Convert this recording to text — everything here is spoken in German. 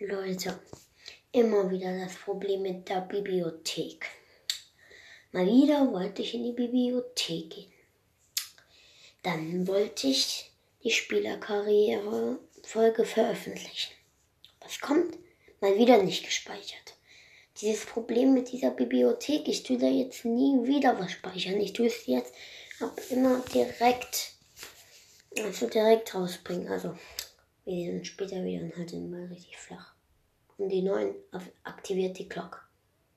Leute, immer wieder das Problem mit der Bibliothek. Mal wieder wollte ich in die Bibliothek gehen. Dann wollte ich die Spielerkarriere-Folge veröffentlichen. Was kommt? Mal wieder nicht gespeichert. Dieses Problem mit dieser Bibliothek, ich tue da jetzt nie wieder was speichern. Ich tue es jetzt ab immer direkt, also direkt rausbringen. Also wir sehen uns später wieder und halten mal richtig flach. Und die neuen aktiviert die Glocke.